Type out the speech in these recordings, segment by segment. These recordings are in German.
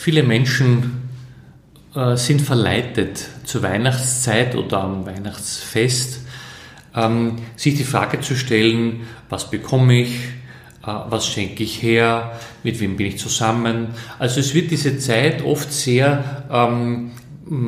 viele Menschen äh, sind verleitet zur Weihnachtszeit oder am Weihnachtsfest, ähm, sich die Frage zu stellen, was bekomme ich, äh, was schenke ich her, mit wem bin ich zusammen. Also es wird diese Zeit oft sehr ähm,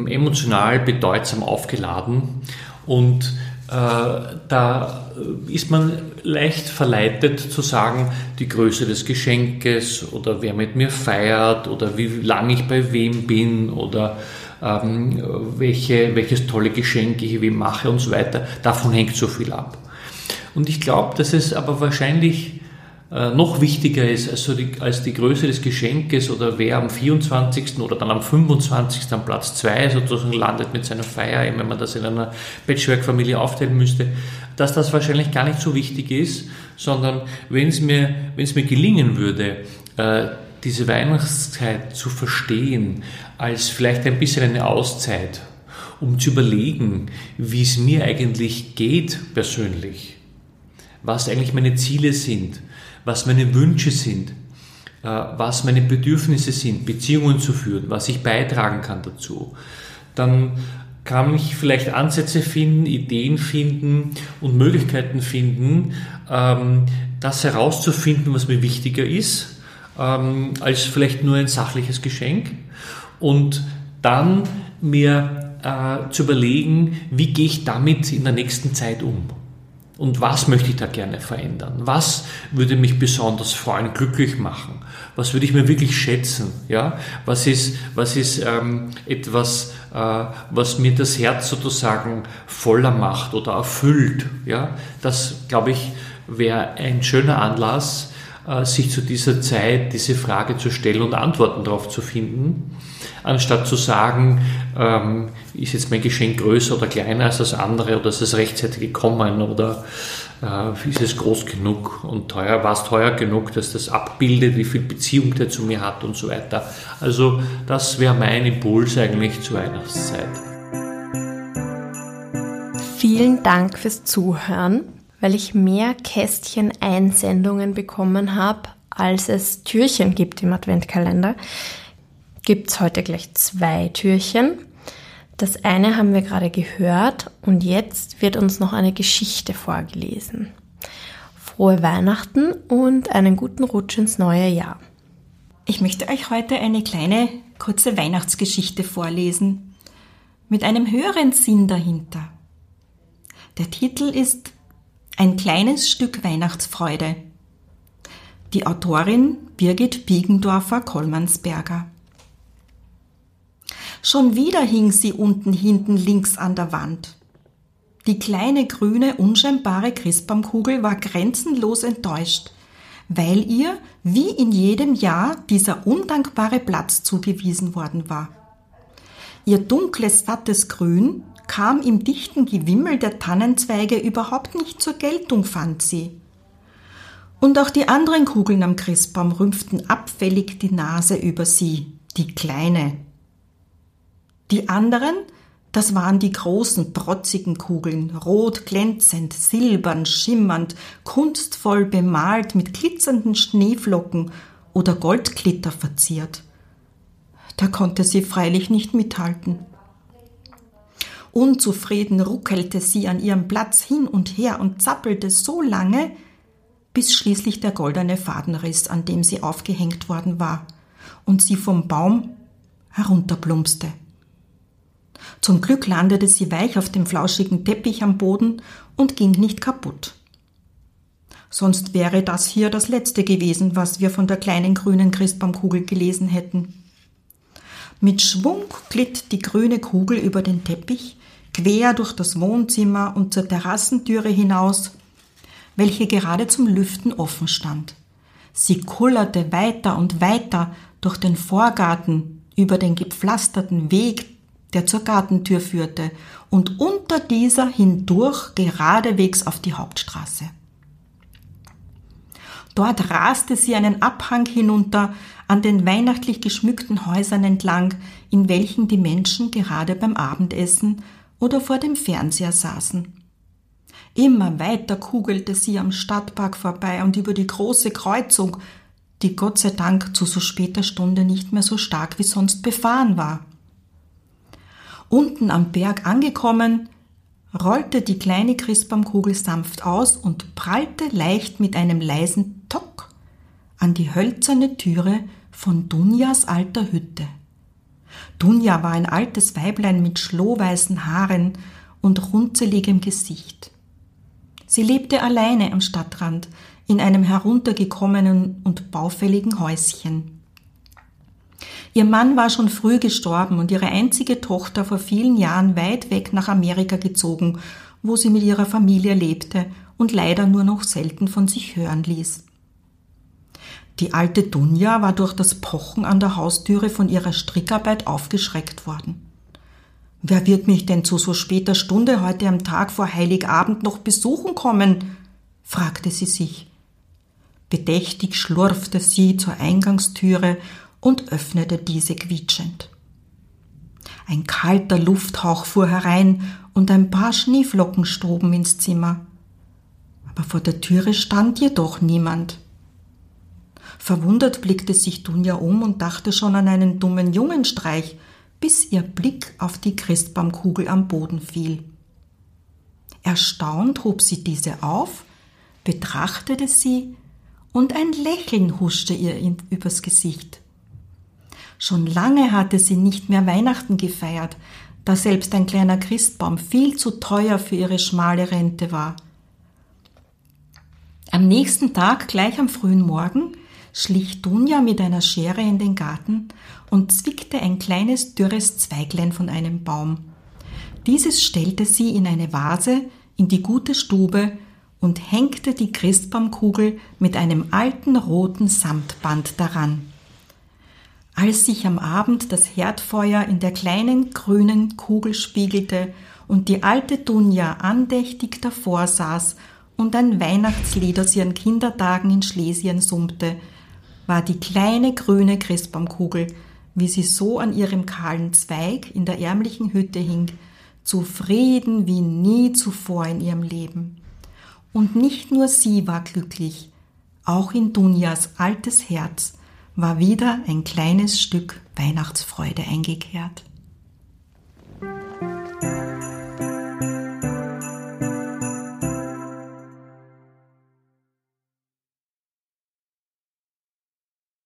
emotional bedeutsam aufgeladen und da ist man leicht verleitet zu sagen, die Größe des Geschenkes oder wer mit mir feiert oder wie lange ich bei wem bin oder ähm, welche, welches tolle Geschenk ich wem mache und so weiter. Davon hängt so viel ab. Und ich glaube, dass es aber wahrscheinlich äh, noch wichtiger ist also die, als die Größe des Geschenkes oder wer am 24. oder dann am 25. am Platz 2 sozusagen landet mit seiner Feier, wenn man das in einer Patchwork-Familie aufteilen müsste, dass das wahrscheinlich gar nicht so wichtig ist, sondern wenn es mir, wenn es mir gelingen würde, äh, diese Weihnachtszeit zu verstehen als vielleicht ein bisschen eine Auszeit, um zu überlegen, wie es mir eigentlich geht persönlich, was eigentlich meine Ziele sind, was meine Wünsche sind, äh, was meine Bedürfnisse sind, Beziehungen zu führen, was ich beitragen kann dazu, dann kann ich vielleicht Ansätze finden, Ideen finden und Möglichkeiten finden, ähm, das herauszufinden, was mir wichtiger ist, ähm, als vielleicht nur ein sachliches Geschenk. Und dann mir äh, zu überlegen, wie gehe ich damit in der nächsten Zeit um. Und was möchte ich da gerne verändern? Was würde mich besonders freuen, glücklich machen? Was würde ich mir wirklich schätzen? Ja? Was ist, was ist ähm, etwas, äh, was mir das Herz sozusagen voller macht oder erfüllt? Ja? Das, glaube ich, wäre ein schöner Anlass, äh, sich zu dieser Zeit diese Frage zu stellen und Antworten darauf zu finden anstatt zu sagen, ähm, ist jetzt mein Geschenk größer oder kleiner als das andere oder ist es rechtzeitig gekommen oder äh, ist es groß genug und teuer, war es teuer genug, dass das abbildet, wie viel Beziehung der zu mir hat und so weiter. Also das wäre mein Impuls eigentlich zur Weihnachtszeit. Vielen Dank fürs Zuhören, weil ich mehr Kästchen-Einsendungen bekommen habe, als es Türchen gibt im Adventkalender gibt es heute gleich zwei Türchen. Das eine haben wir gerade gehört und jetzt wird uns noch eine Geschichte vorgelesen. Frohe Weihnachten und einen guten Rutsch ins neue Jahr. Ich möchte euch heute eine kleine, kurze Weihnachtsgeschichte vorlesen, mit einem höheren Sinn dahinter. Der Titel ist Ein kleines Stück Weihnachtsfreude. Die Autorin Birgit Biegendorfer-Kollmannsberger. Schon wieder hing sie unten hinten links an der Wand. Die kleine grüne, unscheinbare Christbaumkugel war grenzenlos enttäuscht, weil ihr, wie in jedem Jahr, dieser undankbare Platz zugewiesen worden war. Ihr dunkles, sattes Grün kam im dichten Gewimmel der Tannenzweige überhaupt nicht zur Geltung, fand sie. Und auch die anderen Kugeln am Christbaum rümpften abfällig die Nase über sie, die kleine, die anderen, das waren die großen, protzigen Kugeln, rot glänzend, silbern, schimmernd, kunstvoll bemalt mit glitzernden Schneeflocken oder Goldglitter verziert. Da konnte sie freilich nicht mithalten. Unzufrieden ruckelte sie an ihrem Platz hin und her und zappelte so lange, bis schließlich der goldene Faden riss, an dem sie aufgehängt worden war, und sie vom Baum herunterplumpste. Zum Glück landete sie weich auf dem flauschigen Teppich am Boden und ging nicht kaputt. Sonst wäre das hier das letzte gewesen, was wir von der kleinen grünen Christbaumkugel gelesen hätten. Mit Schwung glitt die grüne Kugel über den Teppich, quer durch das Wohnzimmer und zur Terrassentüre hinaus, welche gerade zum Lüften offen stand. Sie kullerte weiter und weiter durch den Vorgarten, über den gepflasterten Weg der zur Gartentür führte, und unter dieser hindurch geradewegs auf die Hauptstraße. Dort raste sie einen Abhang hinunter an den weihnachtlich geschmückten Häusern entlang, in welchen die Menschen gerade beim Abendessen oder vor dem Fernseher saßen. Immer weiter kugelte sie am Stadtpark vorbei und über die große Kreuzung, die Gott sei Dank zu so später Stunde nicht mehr so stark wie sonst befahren war. Unten am Berg angekommen, rollte die kleine Christbaumkugel sanft aus und prallte leicht mit einem leisen Tock an die hölzerne Türe von Dunjas alter Hütte. Dunja war ein altes Weiblein mit schlohweißen Haaren und runzeligem Gesicht. Sie lebte alleine am Stadtrand in einem heruntergekommenen und baufälligen Häuschen. Ihr Mann war schon früh gestorben und ihre einzige Tochter vor vielen Jahren weit weg nach Amerika gezogen, wo sie mit ihrer Familie lebte und leider nur noch selten von sich hören ließ. Die alte Dunja war durch das Pochen an der Haustüre von ihrer Strickarbeit aufgeschreckt worden. Wer wird mich denn zu so später Stunde heute am Tag vor Heiligabend noch besuchen kommen? fragte sie sich. Bedächtig schlurfte sie zur Eingangstüre und öffnete diese quietschend. Ein kalter Lufthauch fuhr herein und ein paar Schneeflocken stoben ins Zimmer. Aber vor der Türe stand jedoch niemand. Verwundert blickte sich Dunja um und dachte schon an einen dummen Jungenstreich, bis ihr Blick auf die Christbaumkugel am Boden fiel. Erstaunt hob sie diese auf, betrachtete sie und ein Lächeln huschte ihr übers Gesicht. Schon lange hatte sie nicht mehr Weihnachten gefeiert, da selbst ein kleiner Christbaum viel zu teuer für ihre schmale Rente war. Am nächsten Tag, gleich am frühen Morgen, schlich Dunja mit einer Schere in den Garten und zwickte ein kleines dürres Zweiglein von einem Baum. Dieses stellte sie in eine Vase in die gute Stube und hängte die Christbaumkugel mit einem alten roten Samtband daran. Als sich am Abend das Herdfeuer in der kleinen grünen Kugel spiegelte und die alte Dunja andächtig davor saß und ein Weihnachtslied aus ihren Kindertagen in Schlesien summte, war die kleine grüne Christbaumkugel, wie sie so an ihrem kahlen Zweig in der ärmlichen Hütte hing, zufrieden wie nie zuvor in ihrem Leben. Und nicht nur sie war glücklich, auch in Dunjas altes Herz war wieder ein kleines Stück Weihnachtsfreude eingekehrt.